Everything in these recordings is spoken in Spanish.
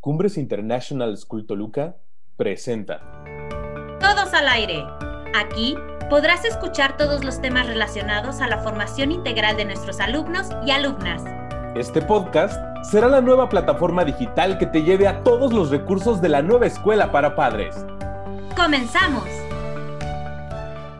Cumbres International School Toluca presenta Todos al aire. Aquí podrás escuchar todos los temas relacionados a la formación integral de nuestros alumnos y alumnas. Este podcast será la nueva plataforma digital que te lleve a todos los recursos de la nueva escuela para padres. ¡Comenzamos!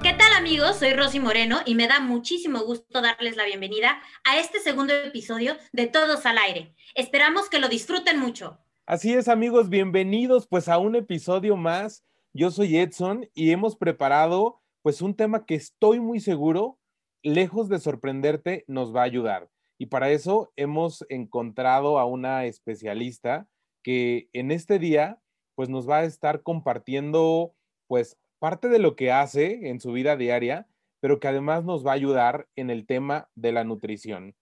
¿Qué tal amigos? Soy Rosy Moreno y me da muchísimo gusto darles la bienvenida a este segundo episodio de Todos al aire. Esperamos que lo disfruten mucho. Así es, amigos, bienvenidos pues a un episodio más. Yo soy Edson y hemos preparado pues un tema que estoy muy seguro, lejos de sorprenderte, nos va a ayudar. Y para eso hemos encontrado a una especialista que en este día pues nos va a estar compartiendo pues parte de lo que hace en su vida diaria, pero que además nos va a ayudar en el tema de la nutrición.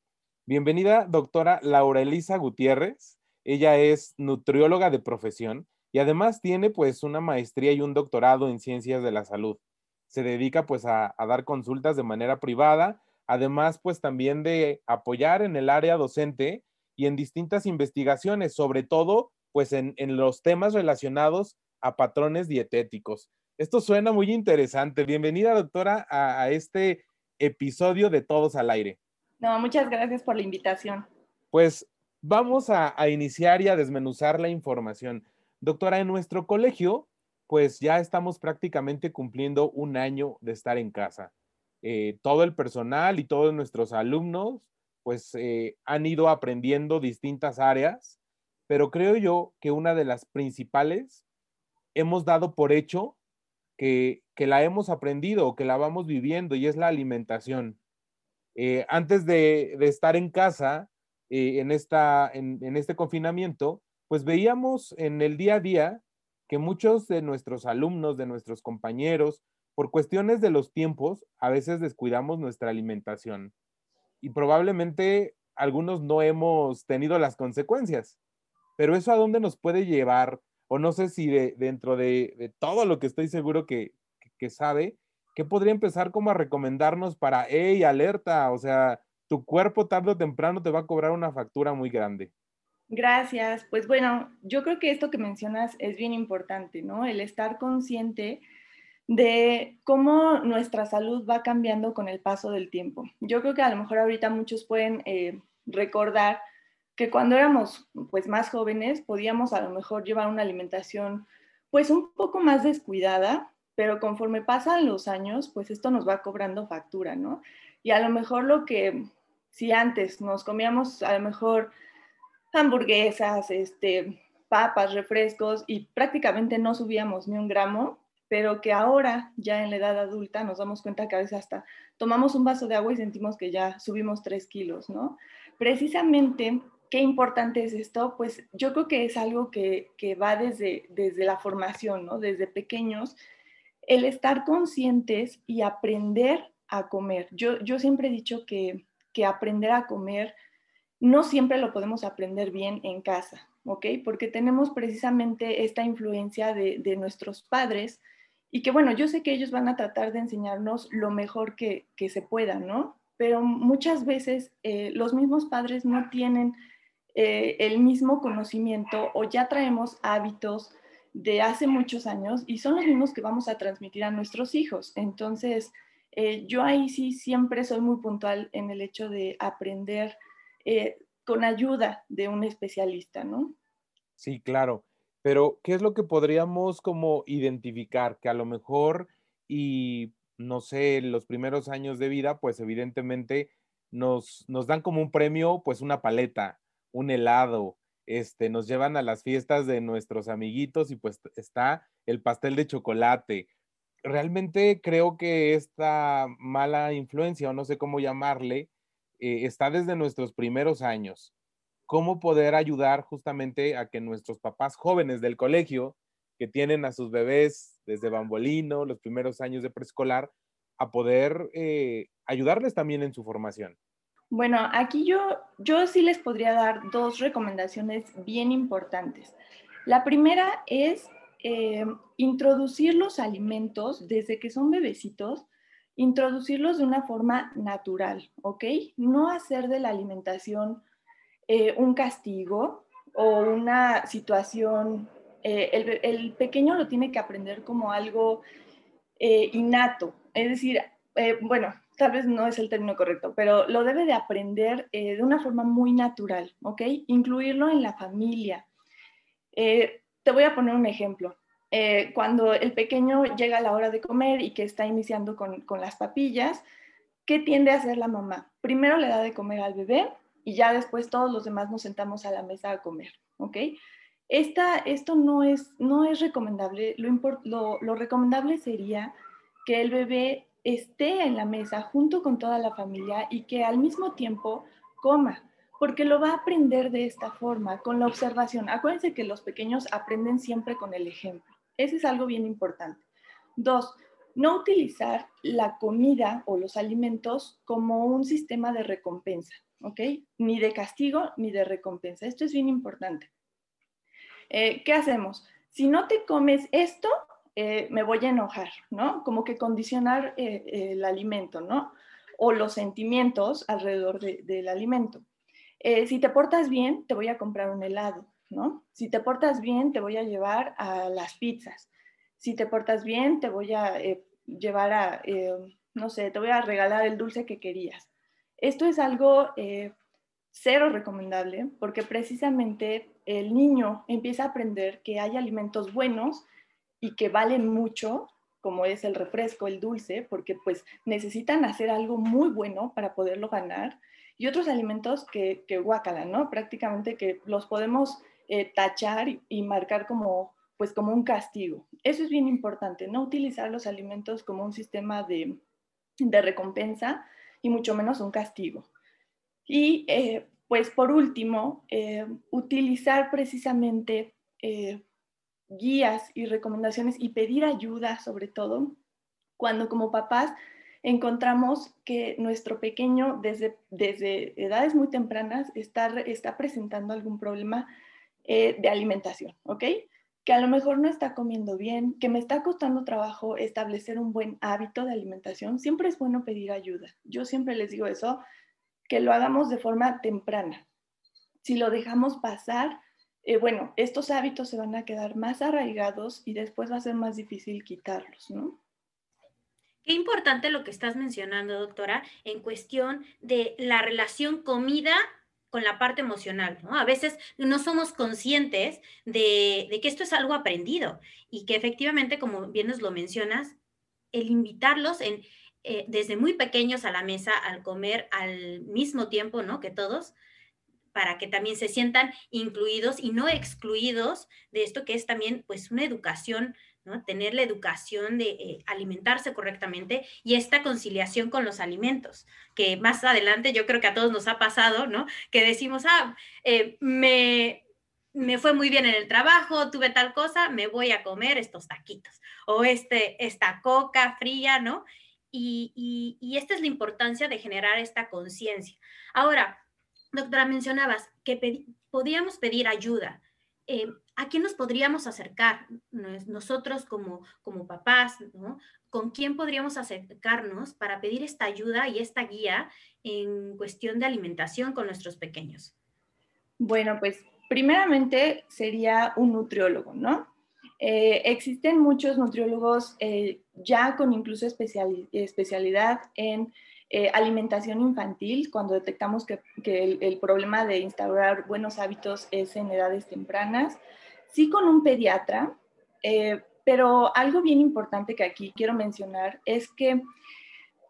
Bienvenida, doctora Laura Elisa Gutiérrez. Ella es nutrióloga de profesión y además tiene pues una maestría y un doctorado en ciencias de la salud. Se dedica pues a, dar consultas de manera privada, además pues también de apoyar en el área docente y en distintas investigaciones, sobre todo pues en, los temas relacionados a patrones dietéticos. Esto suena muy interesante. Bienvenida, doctora, a, a, este episodio de Todos al Aire. No, muchas gracias por la invitación. Pues vamos a, iniciar y a desmenuzar la información. Doctora, en nuestro colegio, pues ya estamos prácticamente cumpliendo un año de estar en casa. Eh, todo el personal y todos nuestros alumnos, pues eh, han ido aprendiendo distintas áreas, pero creo yo que una de las principales hemos dado por hecho que, la hemos aprendido o que la vamos viviendo y es la alimentación. Eh, antes de estar en casa, eh, en, esta, en, este confinamiento, pues veíamos en el día a día que muchos de nuestros alumnos, de nuestros compañeros, por cuestiones de los tiempos, a veces descuidamos nuestra alimentación y probablemente algunos no hemos tenido las consecuencias. Pero eso a dónde nos puede llevar, o no sé si dentro de, todo lo que estoy seguro que, que, sabe, ¿qué podría empezar como a recomendarnos para, hey, alerta, o sea, tu cuerpo tarde o temprano te va a cobrar una factura muy grande. Gracias. Pues bueno, yo creo que esto que mencionas es bien importante, ¿no? El estar consciente de cómo nuestra salud va cambiando con el paso del tiempo. Yo creo que a lo mejor ahorita muchos pueden eh, recordar que cuando éramos pues más jóvenes podíamos a lo mejor llevar una alimentación pues un poco más descuidada, pero conforme pasan los años, pues esto nos va cobrando factura, ¿no? Y a lo mejor lo que si antes nos comíamos a lo mejor hamburguesas, este, papas, refrescos y prácticamente no subíamos ni un gramo, pero que ahora ya en la edad adulta nos damos cuenta que a veces hasta tomamos un vaso de agua y sentimos que ya subimos tres kilos, ¿no? Precisamente, ¿qué importante es esto? Pues yo creo que es algo que, va desde, desde la formación, ¿no? Desde pequeños, el estar conscientes y aprender a comer. Yo, yo siempre he dicho que que aprender a comer no siempre lo podemos aprender bien en casa, ¿ok? Porque tenemos precisamente esta influencia de, nuestros padres y que bueno, yo sé que ellos van a tratar de enseñarnos lo mejor que, se pueda, ¿no? Pero muchas veces eh, los mismos padres no tienen eh, el mismo conocimiento o ya traemos hábitos de hace muchos años y son los mismos que vamos a transmitir a nuestros hijos. Entonces, eh, yo ahí sí siempre soy muy puntual en el hecho de aprender eh, con ayuda de un especialista, ¿no? Sí, claro. Pero, ¿qué es lo que podríamos como identificar? Que a lo mejor y, no sé, los primeros años de vida, pues evidentemente nos, nos dan como un premio, pues una paleta, un helado, este, nos llevan a las fiestas de nuestros amiguitos y pues está el pastel de chocolate realmente creo que esta mala influencia, o no sé cómo llamarle, eh, está desde nuestros primeros años. ¿Cómo poder ayudar justamente a que nuestros papás jóvenes del colegio, que tienen a sus bebés desde bambolino, los primeros años de preescolar, a poder eh, ayudarles también en su formación? Bueno, aquí yo, yo sí les podría dar dos recomendaciones bien importantes. La primera es eh, introducir los alimentos desde que son bebecitos, introducirlos de una forma natural, ¿ok? No hacer de la alimentación eh, un castigo o una situación, el, el, pequeño lo tiene que aprender como algo innato, es decir, bueno, tal vez no es el término correcto, pero lo debe de aprender de una forma muy natural, ¿ok? Incluirlo en la familia. Te voy a poner un ejemplo. Eh, cuando el pequeño llega a la hora de comer y que está iniciando con, las papillas, ¿qué tiende a hacer la mamá? Primero le da de comer al bebé y ya después todos los demás nos sentamos a la mesa a comer, ¿ok? esto no es, no es recomendable. Lo, lo recomendable sería que el bebé esté en la mesa junto con toda la familia y que al mismo tiempo coma, porque lo va a aprender de esta forma, con la observación. Acuérdense que los pequeños aprenden siempre con el ejemplo. Ese es algo bien importante. Dos, no utilizar la comida o los alimentos como un sistema de recompensa, ¿ok? Ni de castigo ni de recompensa. Esto es bien importante. Eh, ¿Qué hacemos? Si no te comes esto, eh, me voy a enojar, ¿no? Como que condicionar eh, el alimento, ¿no? O los sentimientos alrededor del alimento. Si te portas bien, te voy a comprar un helado. ¿no? Si te portas bien, te voy a llevar a las pizzas. Si te portas bien, te voy a eh, llevar a, eh, no sé, te voy a regalar el dulce que querías. Esto es algo eh, cero recomendable porque precisamente el niño empieza a aprender que hay alimentos buenos y que valen mucho, como es el refresco, el dulce, porque pues necesitan hacer algo muy bueno para poderlo ganar, y otros alimentos que, que ¿no? Prácticamente que los podemos eh, tachar y, marcar como, pues como un castigo. Eso es bien importante, no utilizar los alimentos como un sistema de, recompensa y mucho menos un castigo. Y eh, pues por último, eh, utilizar precisamente guías y recomendaciones y pedir ayuda sobre todo cuando como papás encontramos que nuestro pequeño desde, desde edades muy tempranas está, está presentando algún problema eh, de alimentación, ¿ok? Que a lo mejor no está comiendo bien, que me está costando trabajo establecer un buen hábito de alimentación, siempre es bueno pedir ayuda. Yo siempre les digo eso, que lo hagamos de forma temprana. Si lo dejamos pasar, eh, bueno, estos hábitos se van a quedar más arraigados y después va a ser más difícil quitarlos, ¿no? Qué importante lo que estás mencionando, doctora, en cuestión de la relación comida con la parte emocional, ¿no? A veces no somos conscientes de, que esto es algo aprendido y que efectivamente, como bien nos lo mencionas, el invitarlos en, eh, desde muy pequeños a la mesa al comer al mismo tiempo, ¿no? Que todos, para que también se sientan incluidos y no excluidos de esto que es también pues una educación Tener la educación de eh, alimentarse correctamente y esta conciliación con los alimentos, que más adelante yo creo que a todos nos ha pasado, ¿no? Que decimos, ah, eh, me, me fue muy bien en el trabajo, tuve tal cosa, me voy a comer estos taquitos o este, esta coca fría, ¿no? Y, y, esta es la importancia de generar esta conciencia. Ahora, doctora, mencionabas que podíamos pedir ayuda. Eh, ¿a quién nos podríamos acercar nosotros como, como papás? ¿no? ¿Con quién podríamos acercarnos para pedir esta ayuda y esta guía en cuestión de alimentación con nuestros pequeños? Bueno, pues primeramente sería un nutriólogo, ¿no? Eh, existen muchos nutriólogos eh, ya con incluso especialidad en eh, alimentación infantil, cuando detectamos que, el, problema de instaurar buenos hábitos es en edades tempranas, sí con un pediatra, eh, pero algo bien importante que aquí quiero mencionar es que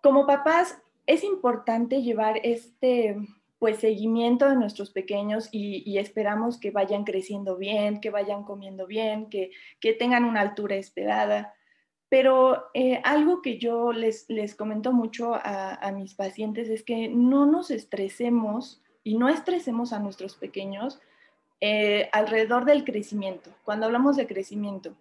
como papás es importante llevar este pues seguimiento de nuestros pequeños y, esperamos que vayan creciendo bien, que vayan comiendo bien, que, que tengan una altura esperada. Pero eh, algo que yo les, les comento mucho a, mis pacientes es que no nos estresemos y no estresemos a nuestros pequeños eh, alrededor del crecimiento. Cuando hablamos de crecimiento,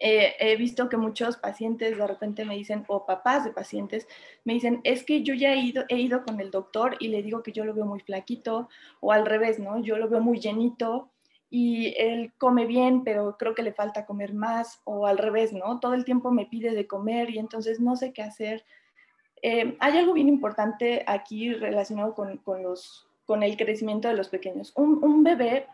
eh, he visto que muchos pacientes de repente me dicen, o papás de pacientes, me dicen, es que yo ya he ido, he ido con el doctor y le digo que yo lo veo muy flaquito, o al revés, ¿no? Yo lo veo muy llenito y él come bien, pero creo que le falta comer más, o al revés, ¿no? Todo el tiempo me pide de comer y entonces no sé qué hacer. Eh, hay algo bien importante aquí relacionado con, los, con el crecimiento de los pequeños. Un, bebé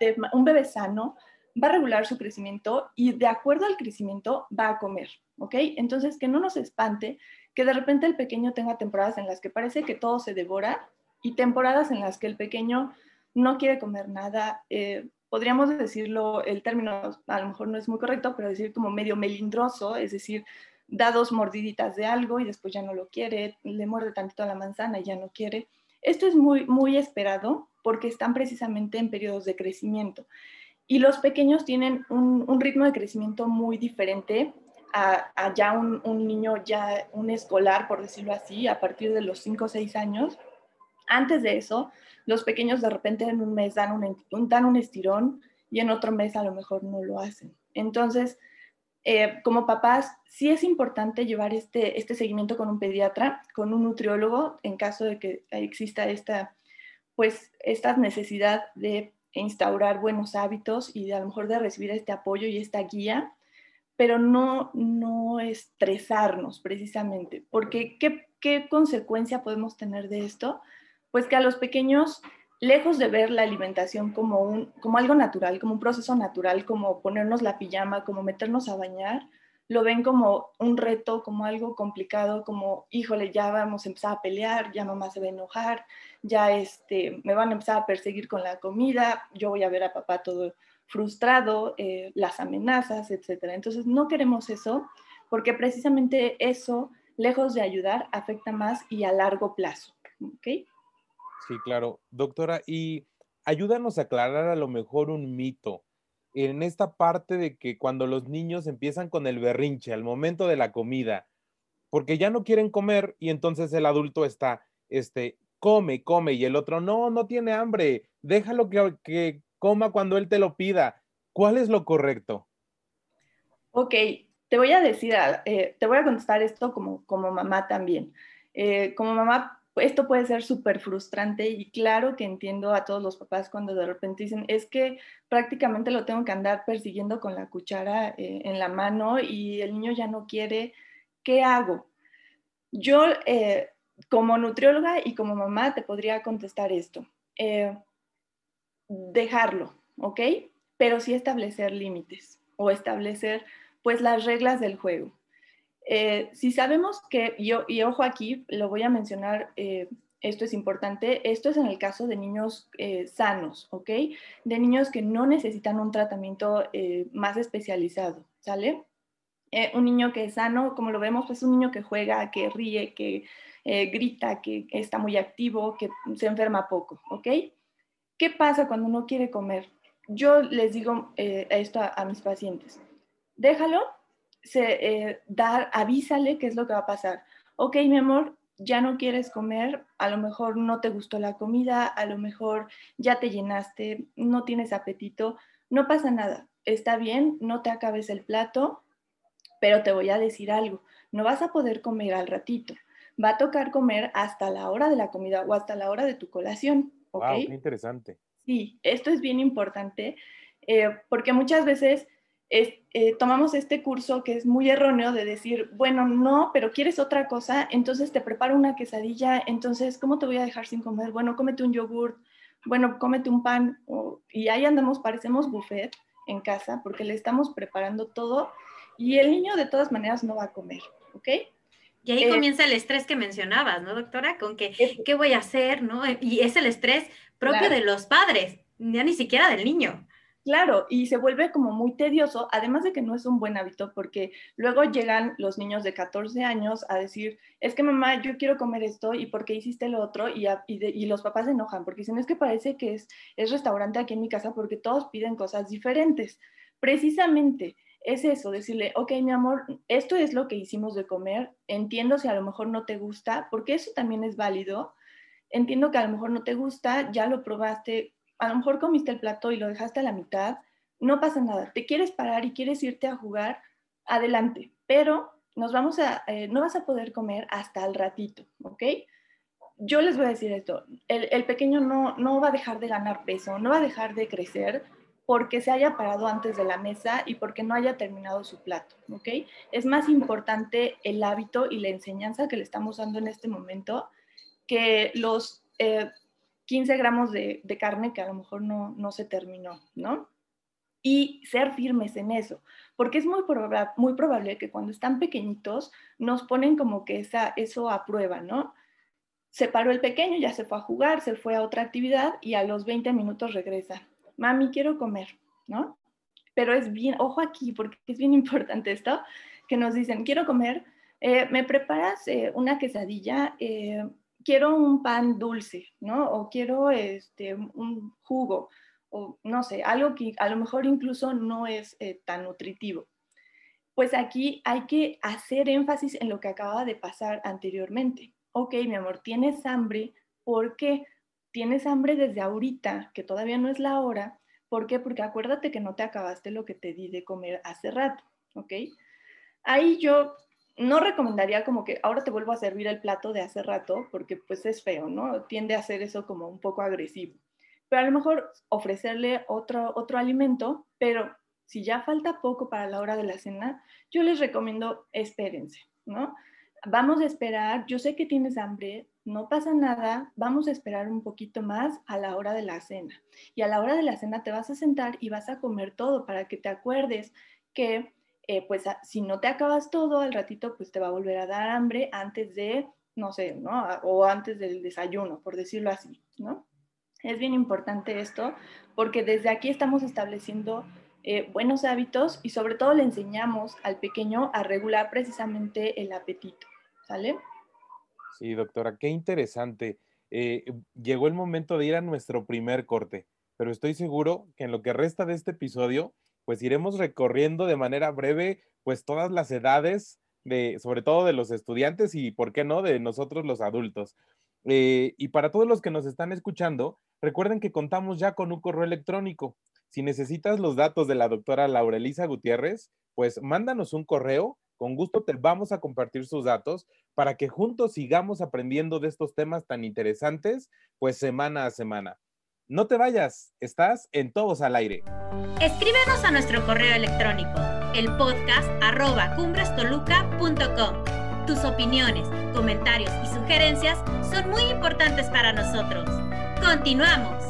de un bebé sano va a regular su crecimiento y de acuerdo al crecimiento va a comer, ¿ok? Entonces, que no nos espante que de repente el pequeño tenga temporadas en las que parece que todo se devora y temporadas en las que el pequeño no quiere comer nada. Eh, podríamos decirlo, el término a lo mejor no es muy correcto, pero decir como medio melindroso, es decir, da dos mordiditas de algo y después ya no lo quiere, le muerde tantito a la manzana y ya no quiere. Esto es muy, muy esperado porque están precisamente en periodos de crecimiento. Y los pequeños tienen un, ritmo de crecimiento muy diferente a, ya un, niño, ya un escolar, por decirlo así, a partir de los 5 o 6 años. Antes de eso, los pequeños de repente en un mes dan un, dan un estirón y en otro mes a lo mejor no lo hacen. Entonces, eh, como papás, sí es importante llevar este, este seguimiento con un pediatra, con un nutriólogo, en caso de que exista esta, pues, esta necesidad de instaurar buenos hábitos y de, a lo mejor de recibir este apoyo y esta guía, pero no, no estresarnos precisamente, porque ¿qué, ¿qué consecuencia podemos tener de esto? Pues que a los pequeños, lejos de ver la alimentación como, un, como algo natural, como un proceso natural, como ponernos la pijama, como meternos a bañar, lo ven como un reto, como algo complicado, como, híjole, ya vamos a empezar a pelear, ya mamá se va a enojar, ya este, me van a empezar a perseguir con la comida, yo voy a ver a papá todo frustrado, eh, las amenazas, etc. Entonces, no queremos eso, porque precisamente eso, lejos de ayudar, afecta más y a largo plazo. ¿Ok? Sí, claro. Doctora, y ayúdanos a aclarar a lo mejor un mito en esta parte de que cuando los niños empiezan con el berrinche al momento de la comida, porque ya no quieren comer y entonces el adulto está, este, come, come y el otro, no, no tiene hambre, déjalo que, coma cuando él te lo pida. ¿Cuál es lo correcto? Ok, te voy a decir, eh, te voy a contestar esto como, como mamá también. Eh, como mamá esto puede ser súper frustrante y claro que entiendo a todos los papás cuando de repente dicen, es que prácticamente lo tengo que andar persiguiendo con la cuchara eh, en la mano y el niño ya no quiere, ¿qué hago? Yo eh, como nutrióloga y como mamá te podría contestar esto, eh, dejarlo, ¿ok? Pero sí establecer límites o establecer pues las reglas del juego. Eh, si sabemos que, y, ojo aquí, lo voy a mencionar, eh, esto es importante, esto es en el caso de niños eh, sanos, ¿ok? De niños que no necesitan un tratamiento más especializado, ¿sale? un niño que es sano, como lo vemos, es un niño que juega, que ríe, que grita, que está muy activo, que se enferma poco, ¿ok? ¿Qué pasa cuando no quiere comer? Yo les digo esto a mis pacientes, déjalo se, eh, dar, avísale qué es lo que va a pasar. Ok, mi amor, ya no quieres comer, a lo mejor no te gustó la comida, a lo mejor ya te llenaste, no tienes apetito, no pasa nada, está bien, no te acabes el plato, pero te voy a decir algo, no vas a poder comer al ratito, va a tocar comer hasta la hora de la comida o hasta la hora de tu colación. ¿ok? Wow, qué interesante. Sí, esto es bien importante eh, porque muchas veces eh, tomamos este curso que es muy erróneo de decir, bueno, no, pero quieres otra cosa, entonces te preparo una quesadilla, entonces, ¿cómo te voy a dejar sin comer? Bueno, cómete un yogur, bueno, cómete un pan, y ahí andamos, parecemos buffet en casa, porque le estamos preparando todo, y el niño de todas maneras no va a comer, ¿ok? Y ahí eh, comienza el estrés que mencionabas, ¿no, doctora? Con que, ¿qué voy a hacer? ¿no? Y es el estrés propio de los padres, ya ni siquiera del niño. Claro, y se vuelve como muy tedioso, además de que no es un buen hábito, porque luego llegan los niños de 14 años a decir, es que mamá, yo quiero comer esto y por qué hiciste lo otro, y, y, los papás se enojan, porque dicen, es que parece que es, es restaurante aquí en mi casa porque todos piden cosas diferentes. Precisamente es eso, decirle, ok, mi amor, esto es lo que hicimos de comer, entiendo si a lo mejor no te gusta, porque eso también es válido, entiendo que a lo mejor no te gusta, ya lo probaste, a lo mejor comiste el plato y lo dejaste a la mitad, no pasa nada. Te quieres parar y quieres irte a jugar, adelante, pero nos vamos a, eh, no vas a poder comer hasta el ratito, ¿ok? Yo les voy a decir esto, el, pequeño no, no va a dejar de ganar peso, no va a dejar de crecer porque se haya parado antes de la mesa y porque no haya terminado su plato, ¿ok? Es más importante el hábito y la enseñanza que le estamos dando en este momento que los eh, 15 gramos de, carne que a lo mejor no, no se terminó, ¿no? Y ser firmes en eso, porque es muy, muy probable que cuando están pequeñitos nos ponen como que esa, eso a prueba, ¿no? Se paró el pequeño, ya se fue a jugar, se fue a otra actividad y a los 20 minutos regresa. Mami, quiero comer, ¿no? Pero es bien, ojo aquí, porque es bien importante esto, que nos dicen, quiero comer, eh, ¿me preparas eh, una quesadilla? Eh, quiero un pan dulce, ¿no? O quiero este, un jugo, o no sé, algo que a lo mejor incluso no es tan nutritivo. Pues aquí hay que hacer énfasis en lo que acaba de pasar anteriormente. Ok, mi amor, tienes hambre, ¿por qué? Tienes hambre desde ahorita, que todavía no es la hora. ¿Por qué? Porque acuérdate que no te acabaste lo que te di de comer hace rato, ¿ok? Ahí yo no recomendaría como que ahora te vuelvo a servir el plato de hace rato, porque pues es feo, ¿no? Tiende a hacer eso como un poco agresivo. Pero a lo mejor ofrecerle otro, otro alimento, pero si ya falta poco para la hora de la cena, yo les recomiendo espérense, ¿no? Vamos a esperar, yo sé que tienes hambre, no pasa nada, vamos a esperar un poquito más a la hora de la cena. Y a la hora de la cena te vas a sentar y vas a comer todo para que te acuerdes que eh, pues si no te acabas todo, al ratito pues te va a volver a dar hambre antes de, no sé, ¿no? O antes del desayuno, por decirlo así, ¿no? Es bien importante esto porque desde aquí estamos estableciendo eh, buenos hábitos y sobre todo le enseñamos al pequeño a regular precisamente el apetito, ¿sale? Sí, doctora, qué interesante. Eh, llegó el momento de ir a nuestro primer corte, pero estoy seguro que en lo que resta de este episodio pues iremos recorriendo de manera breve, pues todas las edades, de, sobre todo de los estudiantes y, ¿por qué no?, de nosotros los adultos. Eh, y para todos los que nos están escuchando, recuerden que contamos ya con un correo electrónico. Si necesitas los datos de la doctora Laura Elisa Gutiérrez, pues mándanos un correo. Con gusto te vamos a compartir sus datos para que juntos sigamos aprendiendo de estos temas tan interesantes, pues semana a semana. No te vayas, estás en Todos al Aire. Escríbenos a nuestro correo electrónico, el podcast arroba cumbrestoluca.com. Tus opiniones, comentarios y sugerencias son muy importantes para nosotros. Continuamos.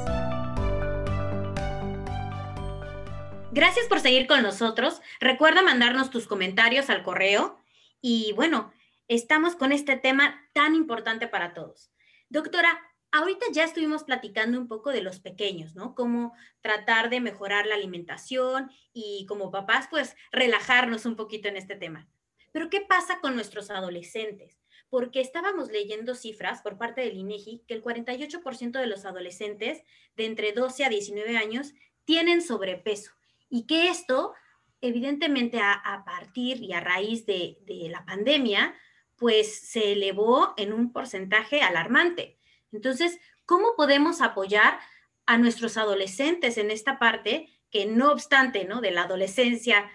Gracias por seguir con nosotros. Recuerda mandarnos tus comentarios al correo. Y bueno, estamos con este tema tan importante para todos. Doctora, Ahorita ya estuvimos platicando un poco de los pequeños, ¿no? Cómo tratar de mejorar la alimentación y como papás, pues relajarnos un poquito en este tema. Pero ¿qué pasa con nuestros adolescentes? Porque estábamos leyendo cifras por parte del INEGI que el 48% de los adolescentes de entre 12 a 19 años tienen sobrepeso y que esto, evidentemente, a, partir y a raíz de, de la pandemia, pues se elevó en un porcentaje alarmante. Entonces, ¿cómo podemos apoyar a nuestros adolescentes en esta parte que no obstante, ¿no? De la adolescencia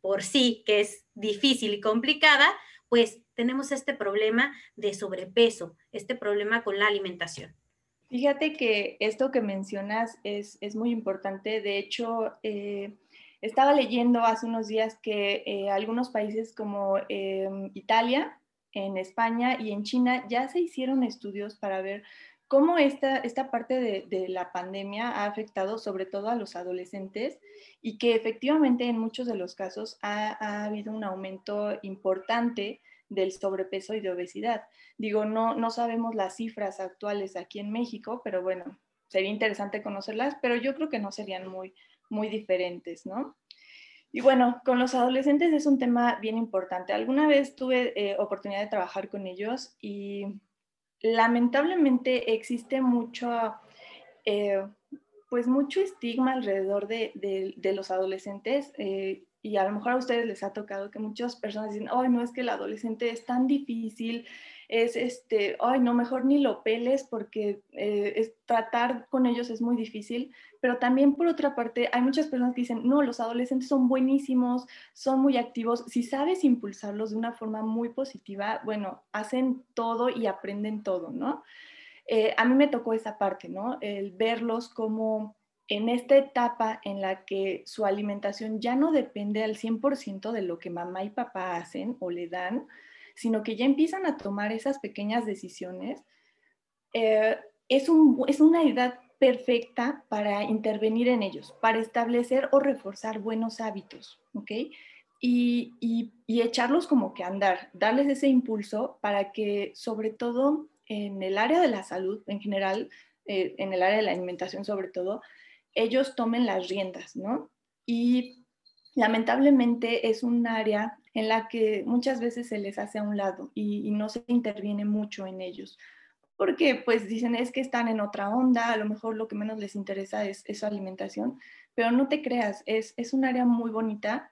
por sí, que es difícil y complicada, pues tenemos este problema de sobrepeso, este problema con la alimentación. Fíjate que esto que mencionas es, muy importante. De hecho, eh, estaba leyendo hace unos días que eh, algunos países como em, Italia en España y en China ya se hicieron estudios para ver cómo esta, esta parte de, la pandemia ha afectado sobre todo a los adolescentes y que efectivamente en muchos de los casos ha, habido un aumento importante del sobrepeso y de obesidad. Digo, no, no sabemos las cifras actuales aquí en México, pero bueno, sería interesante conocerlas, pero yo creo que no serían muy, muy diferentes, ¿no? Y bueno, con los adolescentes es un tema bien importante. Alguna vez tuve eh, oportunidad de trabajar con ellos y lamentablemente existe mucho, eh, pues mucho estigma alrededor de, los adolescentes. Eh, y a lo mejor a ustedes les ha tocado que muchas personas dicen, ay, no es que el adolescente es tan difícil, es este, ay, no, mejor ni lo peles porque eh, es, tratar con ellos es muy difícil, pero también por otra parte hay muchas personas que dicen, no, los adolescentes son buenísimos, son muy activos, si sabes impulsarlos de una forma muy positiva, bueno, hacen todo y aprenden todo, ¿no? Eh, a mí me tocó esa parte, ¿no? El verlos como en esta etapa en la que su alimentación ya no depende al 100% de lo que mamá y papá hacen o le dan, sino que ya empiezan a tomar esas pequeñas decisiones, eh, es, un, es una edad perfecta para intervenir en ellos, para establecer o reforzar buenos hábitos, ¿ok? Y, y, echarlos como que andar, darles ese impulso para que sobre todo en el área de la salud en general, eh, en el área de la alimentación sobre todo, ellos tomen las riendas, ¿no? Y lamentablemente es un área en la que muchas veces se les hace a un lado y, no se interviene mucho en ellos. Porque pues dicen es que están en otra onda, a lo mejor lo que menos les interesa es, su alimentación, pero no te creas, es, es un área muy bonita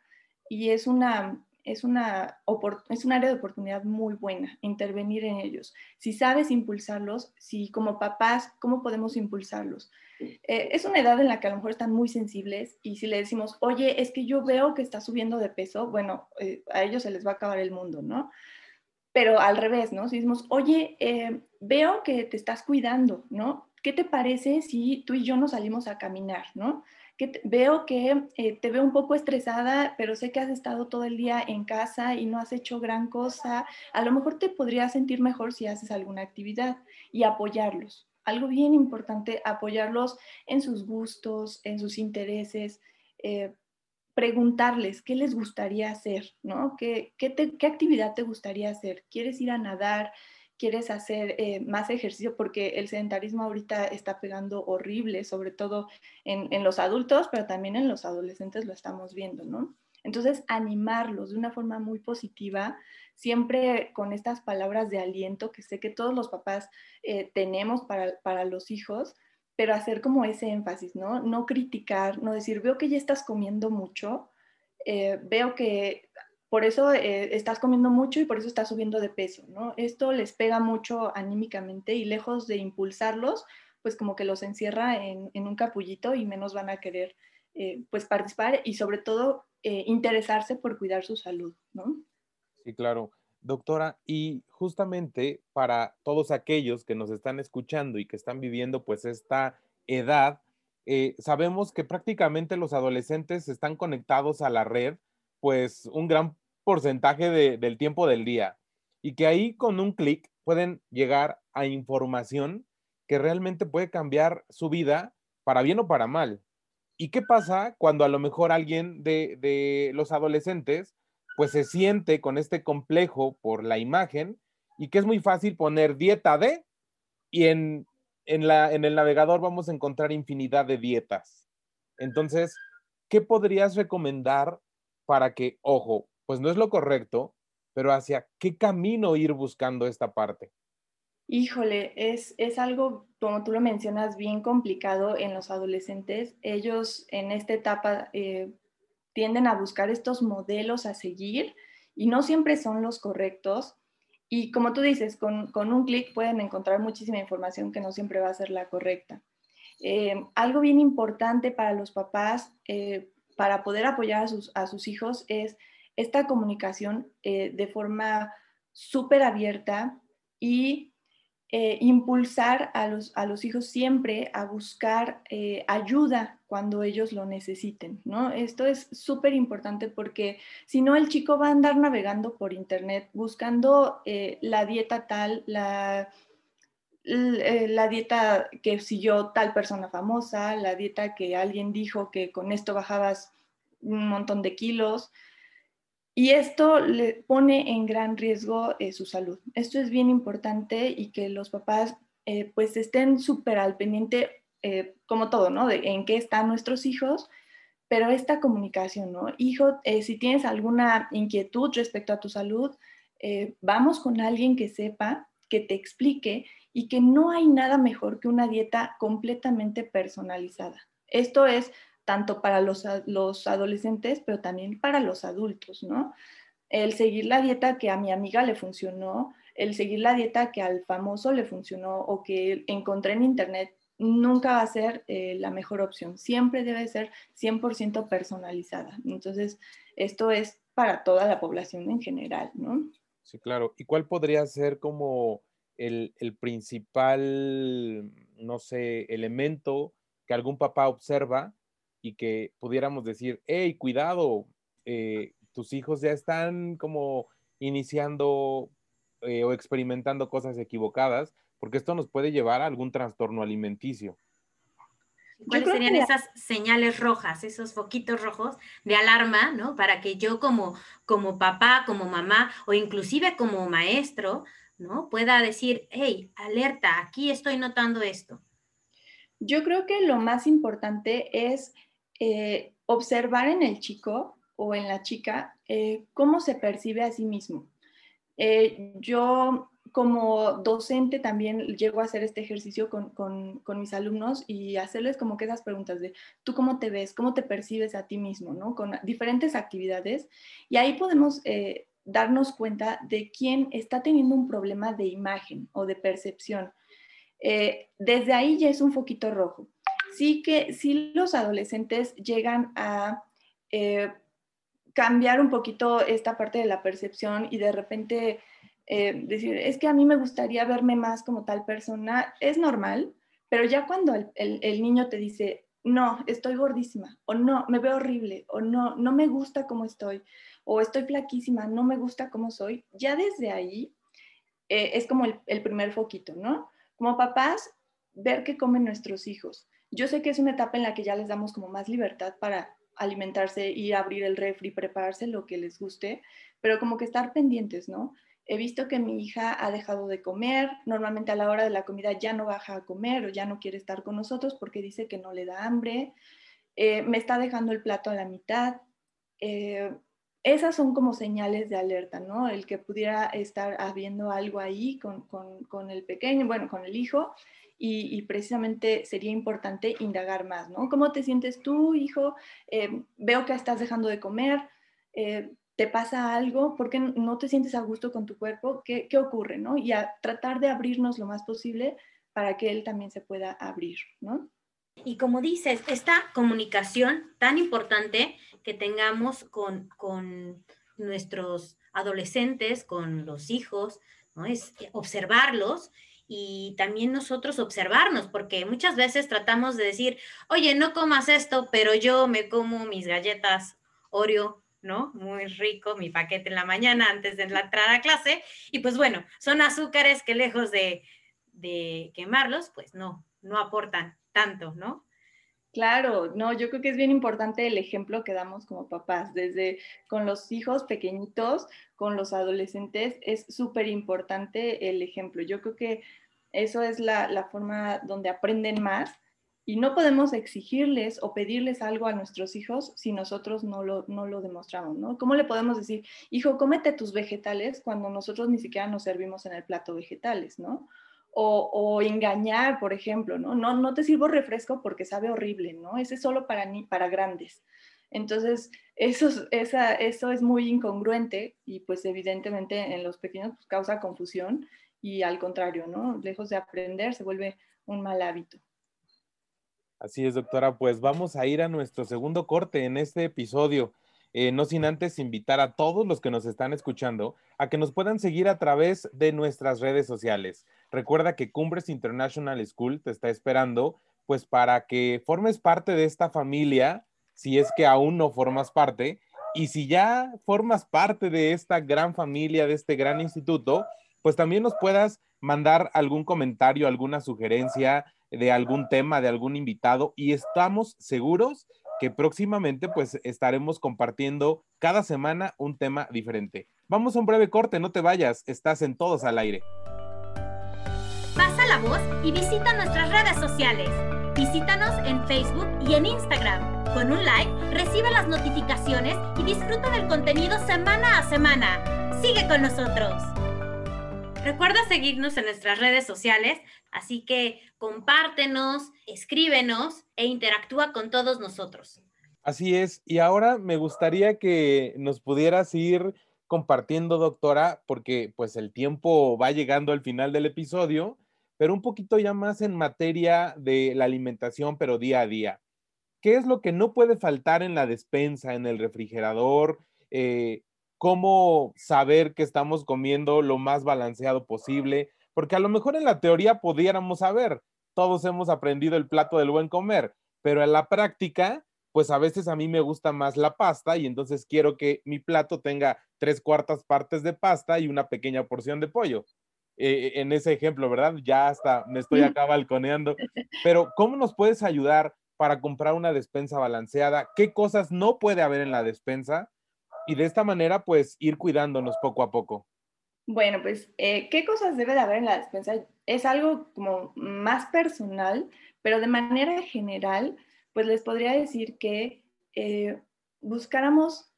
y es una, es, una, es un área de oportunidad muy buena, intervenir en ellos. Si sabes impulsarlos, si como papás, ¿cómo podemos impulsarlos? Eh, es una edad en la que a lo mejor están muy sensibles y si le decimos, oye, es que yo veo que está subiendo de peso, bueno, eh, a ellos se les va a acabar el mundo, ¿no? pero al revés, ¿no? Si decimos, oye, eh, veo que te estás cuidando, ¿no? ¿Qué te parece si tú y yo nos salimos a caminar, ¿no? Veo que eh, te veo un poco estresada, pero sé que has estado todo el día en casa y no has hecho gran cosa. A lo mejor te podrías sentir mejor si haces alguna actividad y apoyarlos. Algo bien importante, apoyarlos en sus gustos, en sus intereses. Eh, preguntarles qué les gustaría hacer, ¿no? ¿Qué, qué, actividad te gustaría hacer? ¿Quieres ir a nadar? ¿Quieres hacer eh, más ejercicio? Porque el sedentarismo ahorita está pegando horrible, sobre todo en, los adultos, pero también en los adolescentes lo estamos viendo, ¿no? Entonces, animarlos de una forma muy positiva, siempre con estas palabras de aliento que sé que todos los papás eh, tenemos para, para los hijos, pero hacer como ese énfasis, ¿no? No criticar, no decir, veo que ya estás comiendo mucho, eh, veo que por eso eh, estás comiendo mucho y por eso estás subiendo de peso, ¿no? Esto les pega mucho anímicamente y lejos de impulsarlos, pues como que los encierra en, un capullito y menos van a querer eh, pues participar y sobre todo interesarse por cuidar su salud, ¿no? Sí, claro. Doctora, y justamente para todos aquellos que nos están escuchando y que están viviendo pues esta edad, eh, sabemos que prácticamente los adolescentes están conectados a la red pues un gran porcentaje del tiempo del día y que ahí con un clic pueden llegar a información que realmente puede cambiar su vida para bien o para mal. ¿Y qué pasa cuando a lo mejor alguien de, de los adolescentes pues se siente con este complejo por la imagen y que es muy fácil poner dieta de y en, la, en el navegador vamos a encontrar infinidad de dietas. Entonces, ¿qué podrías recomendar para que, ojo, pues no es lo correcto, pero hacia qué camino ir buscando esta parte? Híjole, es, es, algo, como tú lo mencionas, bien complicado en los adolescentes. Ellos en esta etapa eh, tienden a buscar estos modelos a seguir y no siempre son los correctos. Y como tú dices, con, un clic pueden encontrar muchísima información que no siempre va a ser la correcta. Eh, algo bien importante para los papás, eh, para poder apoyar a sus, a sus, hijos, es esta comunicación eh, de forma súper abierta y eh, impulsar a los, a los hijos siempre a buscar eh, ayuda cuando ellos lo necesiten, ¿no? Esto es súper importante porque si no el chico va a andar navegando por internet buscando la dieta tal, la, la dieta que siguió tal persona famosa, la dieta que alguien dijo que con esto bajabas un montón de kilos, y esto le pone en gran riesgo eh, su salud. Esto es bien importante y que los papás eh, pues estén súper al pendiente, eh, como todo, ¿no? En qué están nuestros hijos, pero esta comunicación, ¿no? Hijo, si tienes alguna inquietud respecto a tu salud, vamos con alguien que sepa, que te explique y que no hay nada mejor que una dieta completamente personalizada. Esto es tanto para los, los adolescentes, pero también para los adultos, ¿no? El seguir la dieta que a mi amiga le funcionó, el seguir la dieta que al famoso le funcionó o que encontré en internet, nunca va a ser eh, la mejor opción. Siempre debe ser 100% personalizada. Entonces, esto es para toda la población en general, ¿no? Sí, claro. ¿Y cuál podría ser como el, el principal, no sé, elemento que algún papá observa y que pudiéramos decir, hey, cuidado, eh, tus hijos ya están como iniciando eh, o experimentando cosas equivocadas, porque esto nos puede llevar a algún trastorno alimenticio. ¿Cuáles serían esas señales rojas, esos foquitos rojos de alarma, ¿no? Para que yo como, como papá, como mamá o inclusive como maestro, ¿no? Pueda decir, hey, alerta, aquí estoy notando esto. Yo creo que lo más importante es eh, observar en el chico o en la chica eh, cómo se percibe a sí mismo. Eh, yo como docente también llego a hacer este ejercicio con, mis alumnos y hacerles como que esas preguntas de tú cómo te ves, cómo te percibes a ti mismo, ¿no? Con diferentes actividades. Y ahí podemos darnos cuenta de quién está teniendo un problema de imagen o de percepción. Eh, desde ahí ya es un foquito rojo. Sí que sí los adolescentes llegan a... Eh, cambiar un poquito esta parte de la percepción y de repente eh, decir, es que a mí me gustaría verme más como tal persona, es normal, pero ya cuando el, niño te dice, no, estoy gordísima, o no, me veo horrible, o no, no me gusta cómo estoy, o estoy flaquísima, no me gusta cómo soy, ya desde ahí eh, es como el, primer foquito, ¿no? Como papás, ver qué comen nuestros hijos. Yo sé que es una etapa en la que ya les damos como más libertad para alimentarse, a abrir el refri, prepararse lo que les guste, pero como que estar pendientes, ¿no? he visto que mi hija ha dejado de comer, normalmente a la hora de la comida ya no baja a comer o ya no quiere estar con nosotros porque dice que no le da hambre, eh, me está dejando el plato a la mitad. Eh, esas son como señales de alerta, ¿no? El que pudiera estar habiendo algo ahí con, el pequeño, bueno, con el hijo, y, precisamente sería importante indagar más, ¿no? ¿Cómo te sientes tú, hijo? Eh, veo que estás dejando de comer te pasa algo, ¿por qué no te sientes a gusto con tu cuerpo? ¿Qué, qué ocurre? ¿no? Y a tratar de abrirnos lo más posible para que él también se pueda abrir, ¿no? Y como dices, esta comunicación tan importante que tengamos con, con nuestros adolescentes, con los hijos, ¿no? Es observarlos y también nosotros observarnos, porque muchas veces tratamos de decir, oye, no comas esto, pero yo me como mis galletas Oreo ¿no? Muy rico, mi paquete en la mañana antes de la entrada a clase. Y pues bueno, son azúcares que lejos de, de quemarlos, pues no, no aportan tanto, ¿no? Claro, no, yo creo que es bien importante el ejemplo que damos como papás, desde con los hijos pequeñitos, con los adolescentes, es súper importante el ejemplo. Yo creo que eso es la, forma donde aprenden más y no podemos exigirles o pedirles algo a nuestros hijos si nosotros no lo, no lo demostramos, ¿no? ¿Cómo le podemos decir, hijo, cómete tus vegetales cuando nosotros ni siquiera nos servimos en el plato vegetales, ¿no? O, engañar, por ejemplo, ¿no? ¿no? No te sirvo refresco porque sabe horrible, ¿no? Ese es solo para, ni, para grandes. Entonces, eso, esa, eso es muy incongruente y pues evidentemente en los pequeños pues, causa confusión y al contrario, ¿no? Lejos de aprender se vuelve un mal hábito. Así es, doctora. Pues vamos a ir a nuestro segundo corte en este episodio. Eh, no sin antes invitar a todos los que nos están escuchando a que nos puedan seguir a través de nuestras redes sociales. Recuerda que Cumbres International School te está esperando, pues para que formes parte de esta familia, si es que aún no formas parte, y si ya formas parte de esta gran familia, de este gran instituto, pues también nos puedas mandar algún comentario, alguna sugerencia, de algún tema, de algún invitado y estamos seguros que próximamente pues estaremos compartiendo cada semana un tema diferente. Vamos a un breve corte, no te vayas, estás en todos al aire. La voz y visita nuestras redes sociales. Visítanos en Facebook y en Instagram. Con un like, recibe las notificaciones y disfruta del contenido semana a semana. Sigue con nosotros. Recuerda seguirnos en nuestras redes sociales, así que compártenos, escríbenos e interactúa con todos nosotros. Así es, y ahora me gustaría que nos pudieras ir compartiendo, doctora, porque pues el tiempo va llegando al final del episodio, pero un poquito ya más en materia de la alimentación, pero día a día. ¿Qué es lo que no puede faltar en la despensa, en el refrigerador? Eh, cómo saber que estamos comiendo lo más balanceado posible, porque a lo mejor en la teoría pudiéramos saber, todos hemos aprendido el plato del buen comer, pero en la práctica, pues a veces a mí me gusta más la pasta y entonces quiero que mi plato tenga tres cuartas partes de pasta y una pequeña porción de pollo. Eh, en ese ejemplo, ¿verdad? Ya hasta me estoy acá balconeando. Pero, ¿cómo nos puedes ayudar para comprar una despensa balanceada? ¿Qué cosas no puede haber en la despensa? Y de esta manera, pues, ir cuidándonos poco a poco. Bueno, pues, eh, ¿qué cosas debe de haber en la despensa? Es algo como más personal, pero de manera general, pues les podría decir que eh, buscáramos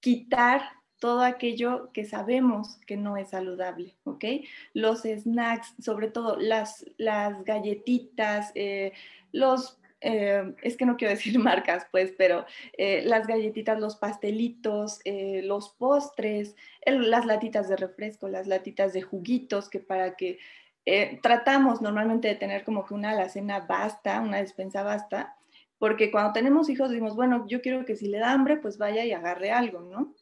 quitar todo aquello que sabemos que no es saludable, ¿ok? Los snacks, sobre todo las, las galletitas, eh, los, eh, es que no quiero decir marcas, pues, pero eh, las galletitas, los pastelitos, los postres, las latitas de refresco, las latitas de juguitos, que para que tratamos normalmente de tener como que una alacena basta, una despensa basta, porque cuando tenemos hijos decimos, bueno, yo quiero que si le da hambre, pues vaya y agarre algo, ¿no?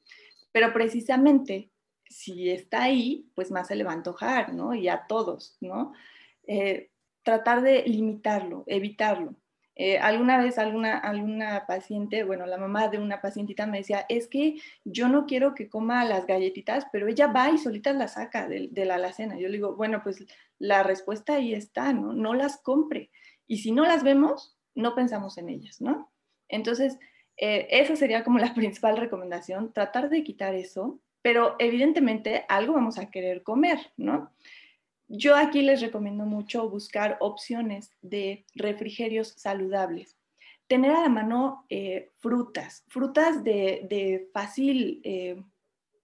Pero precisamente si está ahí, pues más se le va a antojar, ¿no? Y a todos, ¿no? Eh, tratar de limitarlo, evitarlo. Eh, alguna vez alguna, alguna paciente, bueno, la mamá de una pacientita me decía, es que yo no quiero que coma las galletitas, pero ella va y solita las saca de, de la alacena. Yo le digo, bueno, pues la respuesta ahí está, ¿no? No las compre. Y si no las vemos, no pensamos en ellas, ¿no? Entonces, eh, esa sería como la principal recomendación, tratar de quitar eso, pero evidentemente algo vamos a querer comer, ¿no? Yo aquí les recomiendo mucho buscar opciones de refrigerios saludables. Tener a la mano eh, frutas, frutas de, fácil, eh,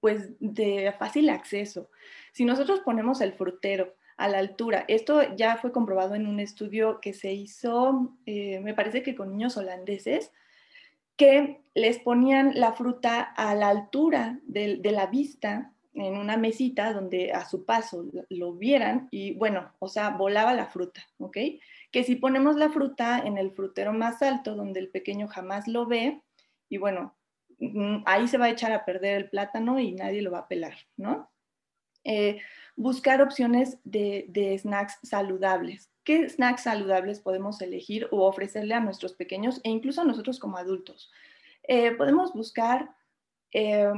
pues de fácil acceso. Si nosotros ponemos el frutero a la altura, esto ya fue comprobado en un estudio que se hizo, me parece que con niños holandeses, que les ponían la fruta a la altura de, la vista en una mesita donde a su paso lo vieran y bueno, o sea, volaba la fruta, ¿ok? Que si ponemos la fruta en el frutero más alto donde el pequeño jamás lo ve y bueno, mm, ahí se va a echar a perder el plátano y nadie lo va a pelar, ¿no? Eh, buscar opciones de, de snacks saludables qué snacks saludables podemos elegir o ofrecerle a nuestros pequeños e incluso a nosotros como adultos. Eh, podemos buscar, eh,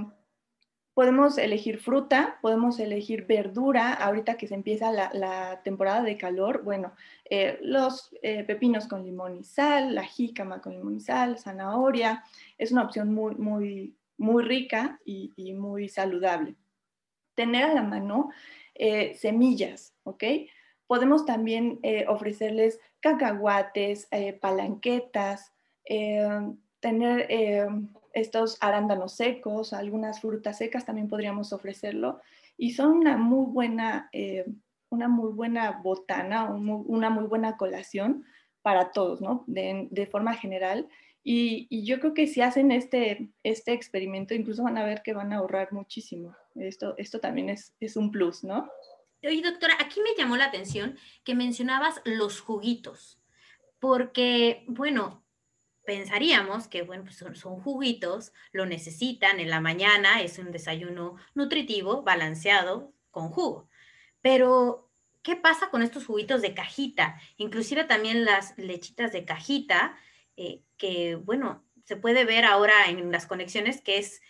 podemos elegir fruta, podemos elegir verdura, ahorita que se empieza la, temporada de calor, bueno, eh, los pepinos con limón y sal, la jícama con limón y sal, zanahoria, es una opción muy, muy, muy rica y, y muy saludable. Tener a la mano semillas, ¿ok? Podemos también eh, ofrecerles cacahuates, eh, palanquetas, eh, tener estos arándanos secos, algunas frutas secas también podríamos ofrecerlo y son una muy buena, una muy buena botana, una muy buena colación para todos, ¿no? De, forma general. Y, yo creo que si hacen este, este experimento, incluso van a ver que van a ahorrar muchísimo. Esto, esto también es, es un plus, ¿no? Oye, doctora, aquí me llamó la atención que mencionabas los juguitos, porque, bueno, pensaríamos que, bueno, pues son, juguitos, lo necesitan en la mañana, es un desayuno nutritivo, balanceado, con jugo. Pero, ¿qué pasa con estos juguitos de cajita? Inclusive también las lechitas de cajita, eh, que, bueno, se puede ver ahora en las conexiones que es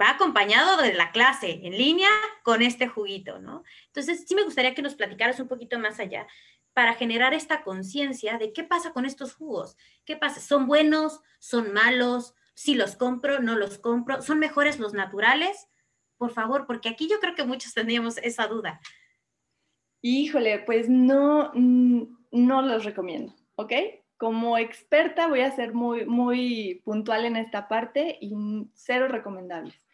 va acompañado de la clase en línea con este juguito, ¿no? Entonces, sí me gustaría que nos platicaras un poquito más allá para generar esta conciencia de qué pasa con estos jugos. ¿Qué pasa? ¿Son buenos? ¿Son malos? Si los compro, no los compro. ¿Son mejores los naturales? Por favor, porque aquí yo creo que muchos tendríamos esa duda. Híjole, pues no, mm, no los recomiendo, ¿ok? como experta voy a ser muy, muy puntual en esta parte y cero recomendables.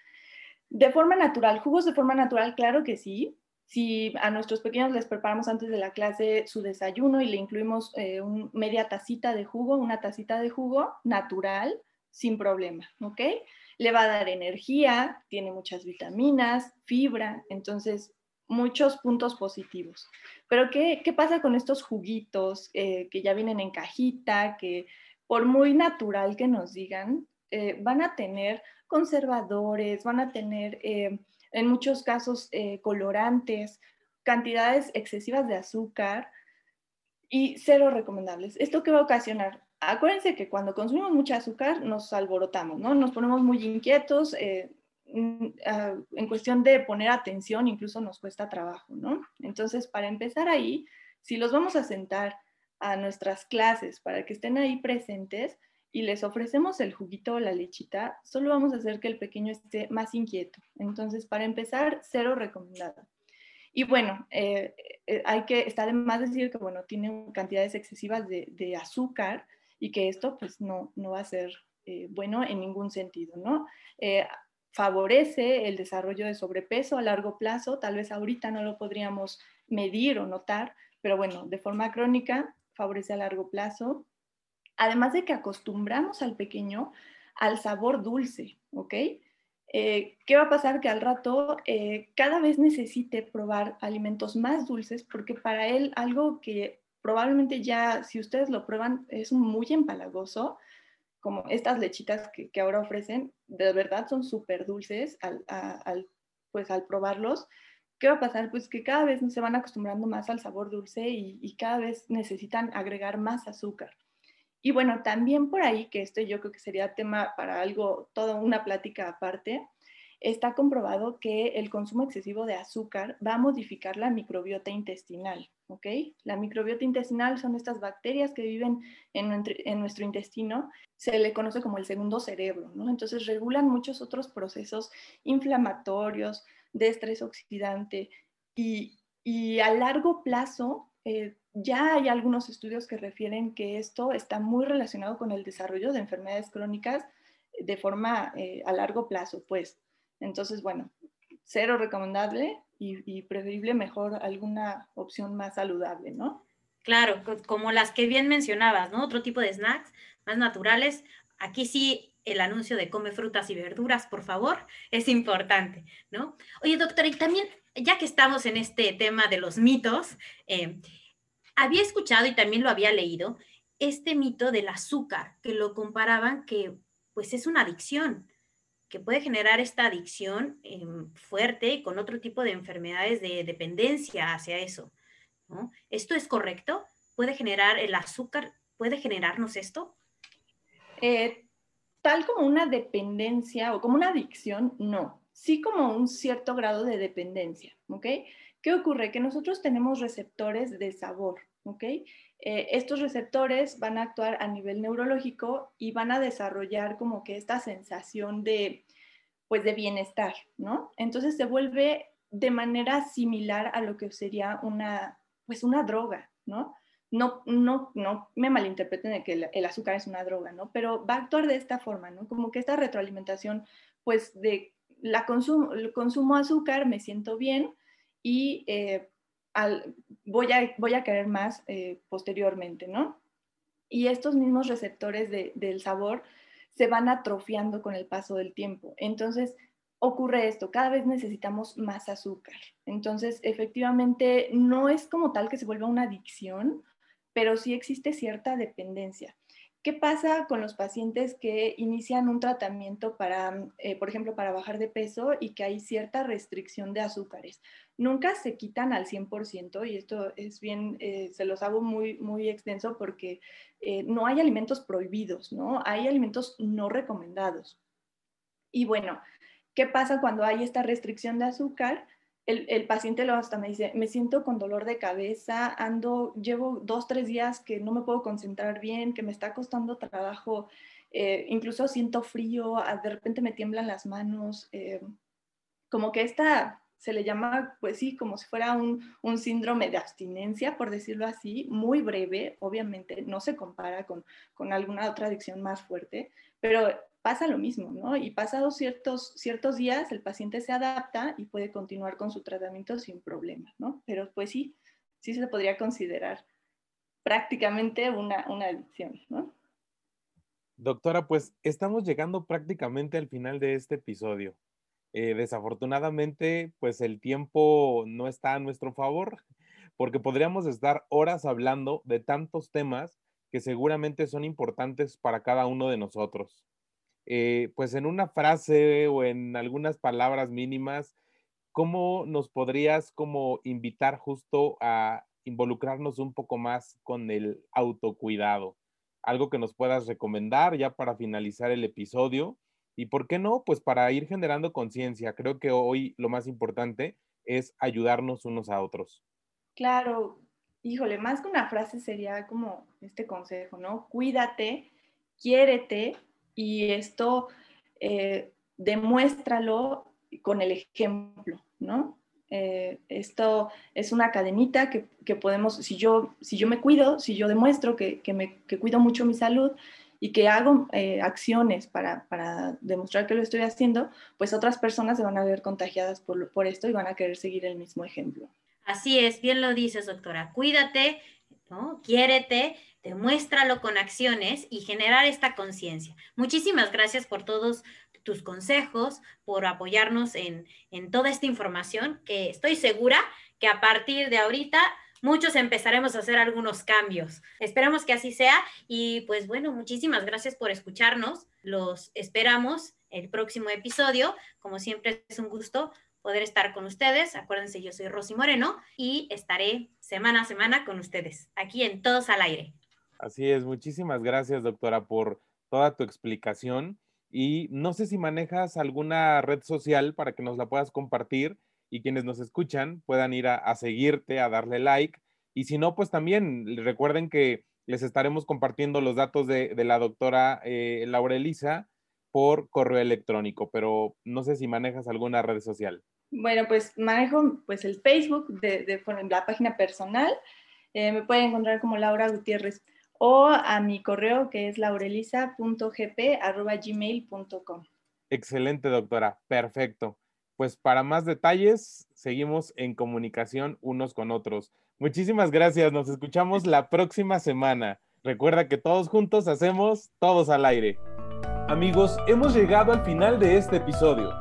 De forma natural, jugos de forma natural, claro que sí. Si a nuestros pequeños les preparamos antes de la clase su desayuno y le incluimos eh, media tacita de jugo, una tacita de jugo natural, sin problema, ¿ok? Le va a dar energía, tiene muchas vitaminas, fibra, entonces muchos puntos positivos. Pero ¿qué, pasa con estos juguitos eh, que ya vienen en cajita, que por muy natural que nos digan, eh, van a tener conservadores, van a tener eh, en muchos casos colorantes, cantidades excesivas de azúcar y cero recomendables. ¿Esto qué va a ocasionar? Acuérdense que cuando consumimos mucha azúcar nos alborotamos, ¿no? Nos ponemos muy inquietos, mm, ah, en cuestión de poner atención incluso nos cuesta trabajo, ¿no? Entonces, para empezar ahí, si los vamos a sentar a nuestras clases para que estén ahí presentes y les ofrecemos el juguito o la lechita, solo vamos a hacer que el pequeño esté más inquieto. Entonces, para empezar, cero recomendado. Y bueno, eh, eh, hay que, está de más decir que, bueno, tiene cantidades excesivas de, azúcar y que esto, pues, no, no va a ser eh, bueno en ningún sentido, ¿no? favorece el desarrollo de sobrepeso a largo plazo, tal vez ahorita no lo podríamos medir o notar, pero bueno, de forma crónica favorece a largo plazo. Además de que acostumbramos al pequeño al sabor dulce, ¿ok? Eh, ¿Qué va a pasar? Que al rato eh, cada vez necesite probar alimentos más dulces porque para él algo que probablemente ya, si ustedes lo prueban, es muy empalagoso, como estas lechitas que, ahora ofrecen, de verdad son súper dulces al, pues al probarlos. ¿Qué va a pasar? Pues que cada vez se van acostumbrando más al sabor dulce y, cada vez necesitan agregar más azúcar. Y bueno, también por ahí, que esto yo creo que sería tema para algo, toda una plática aparte, está comprobado que el consumo excesivo de azúcar va a modificar la microbiota intestinal, ¿ok? La microbiota intestinal son estas bacterias que viven en, en, nuestro intestino, se le conoce como el segundo cerebro, ¿no? Entonces regulan muchos otros procesos inflamatorios, de estrés oxidante y, a largo plazo eh, ya hay algunos estudios que refieren que esto está muy relacionado con el desarrollo de enfermedades crónicas de forma eh, a largo plazo, pues. Entonces, bueno, cero recomendable y, preferible mejor alguna opción más saludable, ¿no? Claro, como las que bien mencionabas, ¿no? Otro tipo de snacks más naturales. Aquí sí el anuncio de come frutas y verduras, por favor, es importante, ¿no? Oye, doctora, y también, ya que estamos en este tema de los mitos, eh, había escuchado y también lo había leído, este mito del azúcar, que lo comparaban que pues es una adicción, que puede generar esta adicción em, fuerte con otro tipo de enfermedades de dependencia hacia eso. ¿Esto es correcto? ¿Puede generar el azúcar? ¿Puede generarnos esto? Eh, tal como una dependencia o como una adicción, no. Sí como un cierto grado de dependencia, ¿ok? ¿Qué ocurre? Que nosotros tenemos receptores de sabor, ¿ok? Eh, estos receptores van a actuar a nivel neurológico y van a desarrollar como que esta sensación de, pues, de bienestar, ¿no? Entonces se vuelve de manera similar a lo que sería una, pues, una droga, ¿no? no, no, no me malinterpreten de que el, azúcar es una droga, ¿no? Pero va a actuar de esta forma, ¿no? Como que esta retroalimentación, pues de la consumo, consumo azúcar, me siento bien y eh, voy, a, voy a querer más eh, posteriormente, ¿no? Y estos mismos receptores del sabor se van atrofiando con el paso del tiempo. Entonces, ocurre esto, cada vez necesitamos más azúcar. Entonces, efectivamente, no es como tal que se vuelva una adicción, pero sí existe cierta dependencia. ¿Qué pasa con los pacientes que inician un tratamiento para, eh, por ejemplo, para bajar de peso y que hay cierta restricción de azúcares? Nunca se quitan al 100% y esto es bien, eh, se los hago muy, muy extenso porque eh, no hay alimentos prohibidos, ¿no? Hay alimentos no recomendados. Y bueno, ¿qué pasa cuando hay esta restricción de azúcar? El, paciente lo hasta me dice, me siento con dolor de cabeza, ando, llevo dos, tres días que no me puedo concentrar bien, que me está costando trabajo, eh, incluso siento frío, de repente me tiemblan las manos, eh, como que esta se le llama, pues sí, como si fuera un, un, síndrome de abstinencia, por decirlo así, muy breve, obviamente no se compara con, con alguna otra adicción más fuerte, pero pasa lo mismo, ¿no? Y pasados ciertos, ciertos días, el paciente se adapta y puede continuar con su tratamiento sin problema, ¿no? Pero pues sí, sí se podría considerar prácticamente una, una adicción, ¿no? Doctora, pues estamos llegando prácticamente al final de este episodio. Eh, desafortunadamente, pues el tiempo no está a nuestro favor, porque podríamos estar horas hablando de tantos temas que seguramente son importantes para cada uno de nosotros. Eh, pues en una frase o en algunas palabras mínimas, ¿cómo nos podrías como invitar justo a involucrarnos un poco más con el autocuidado? Algo que nos puedas recomendar ya para finalizar el episodio Y por qué no, pues para ir generando conciencia, creo que hoy lo más importante es ayudarnos unos a otros. Claro, híjole, más que una frase sería como este consejo, ¿no? Cuídate, quiérete y esto eh, demuéstralo con el ejemplo, ¿no? Eh, esto es una cadenita que, podemos, si yo, si yo me cuido, si yo demuestro que, me, cuido mucho mi salud y que hago eh, acciones para, demostrar que lo estoy haciendo, pues otras personas se van a ver contagiadas por, por esto y van a querer seguir el mismo ejemplo. Así es, bien lo dices, doctora. Cuídate, ¿no? Quiérete, demuéstralo con acciones y generar esta conciencia. Muchísimas gracias por todos tus consejos, por apoyarnos en, en toda esta información que estoy segura que a partir de ahorita muchos empezaremos a hacer algunos cambios. Esperamos que así sea y pues bueno, muchísimas gracias por escucharnos. Los esperamos el próximo episodio. Como siempre es un gusto poder estar con ustedes. Acuérdense, yo soy Rosy Moreno y estaré semana a semana con ustedes aquí en Todos al Aire. Así es, muchísimas gracias doctora por toda tu explicación y no sé si manejas alguna red social para que nos la puedas compartir y quienes nos escuchan puedan ir a, seguirte, a darle like y si no, pues también recuerden que les estaremos compartiendo los datos de, la doctora eh, Laura Elisa por correo electrónico, pero no sé si manejas alguna red social. Bueno, pues manejo pues el Facebook de, la página personal. Eh, me pueden encontrar como Laura Gutiérrez o a mi correo que es laurelisa.gp.gmail.com. Excelente, doctora. Perfecto. Pues para más detalles, seguimos en comunicación unos con otros. Muchísimas gracias. Nos escuchamos la próxima semana. Recuerda que todos juntos hacemos todos al aire. Amigos, hemos llegado al final de este episodio.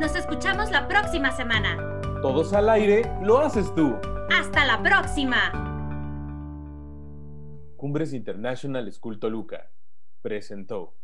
Nos escuchamos la próxima semana. Todos al aire, lo haces tú. Hasta la próxima. Cumbres International School Toluca presentó.